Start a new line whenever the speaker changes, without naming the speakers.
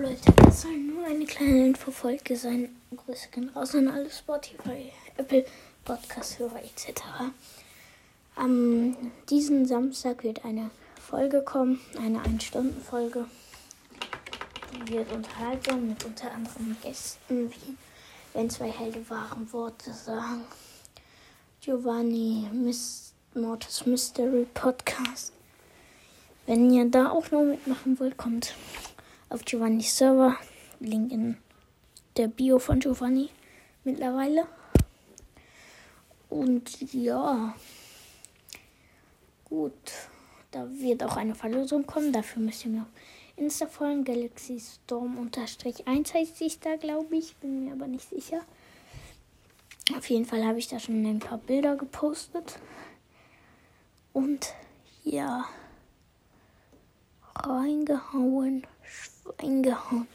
Leute, das soll nur eine kleine Infofolge sein. Grüße gehen raus an alle Spotify, Apple Podcast-Hörer etc. Am diesen Samstag wird eine Folge kommen, eine 1-Stunden-Folge. Die wird unterhaltsam mit unter anderem Gästen, wie wenn zwei Helden wahren Worte sagen. Giovanni Miss Mortis Mystery Podcast. Wenn ihr da auch noch mitmachen wollt, kommt auf Giovannis Server. Link in der Bio von Giovanni mittlerweile. Und ja, gut, da wird auch eine Verlosung kommen. Dafür müsst ihr mir auf Insta folgen. Galaxy Storm 1 heißt sich da, glaube ich. Bin mir aber nicht sicher. Auf jeden Fall habe ich da schon ein paar Bilder gepostet. Und ja, reingehauen, and go home.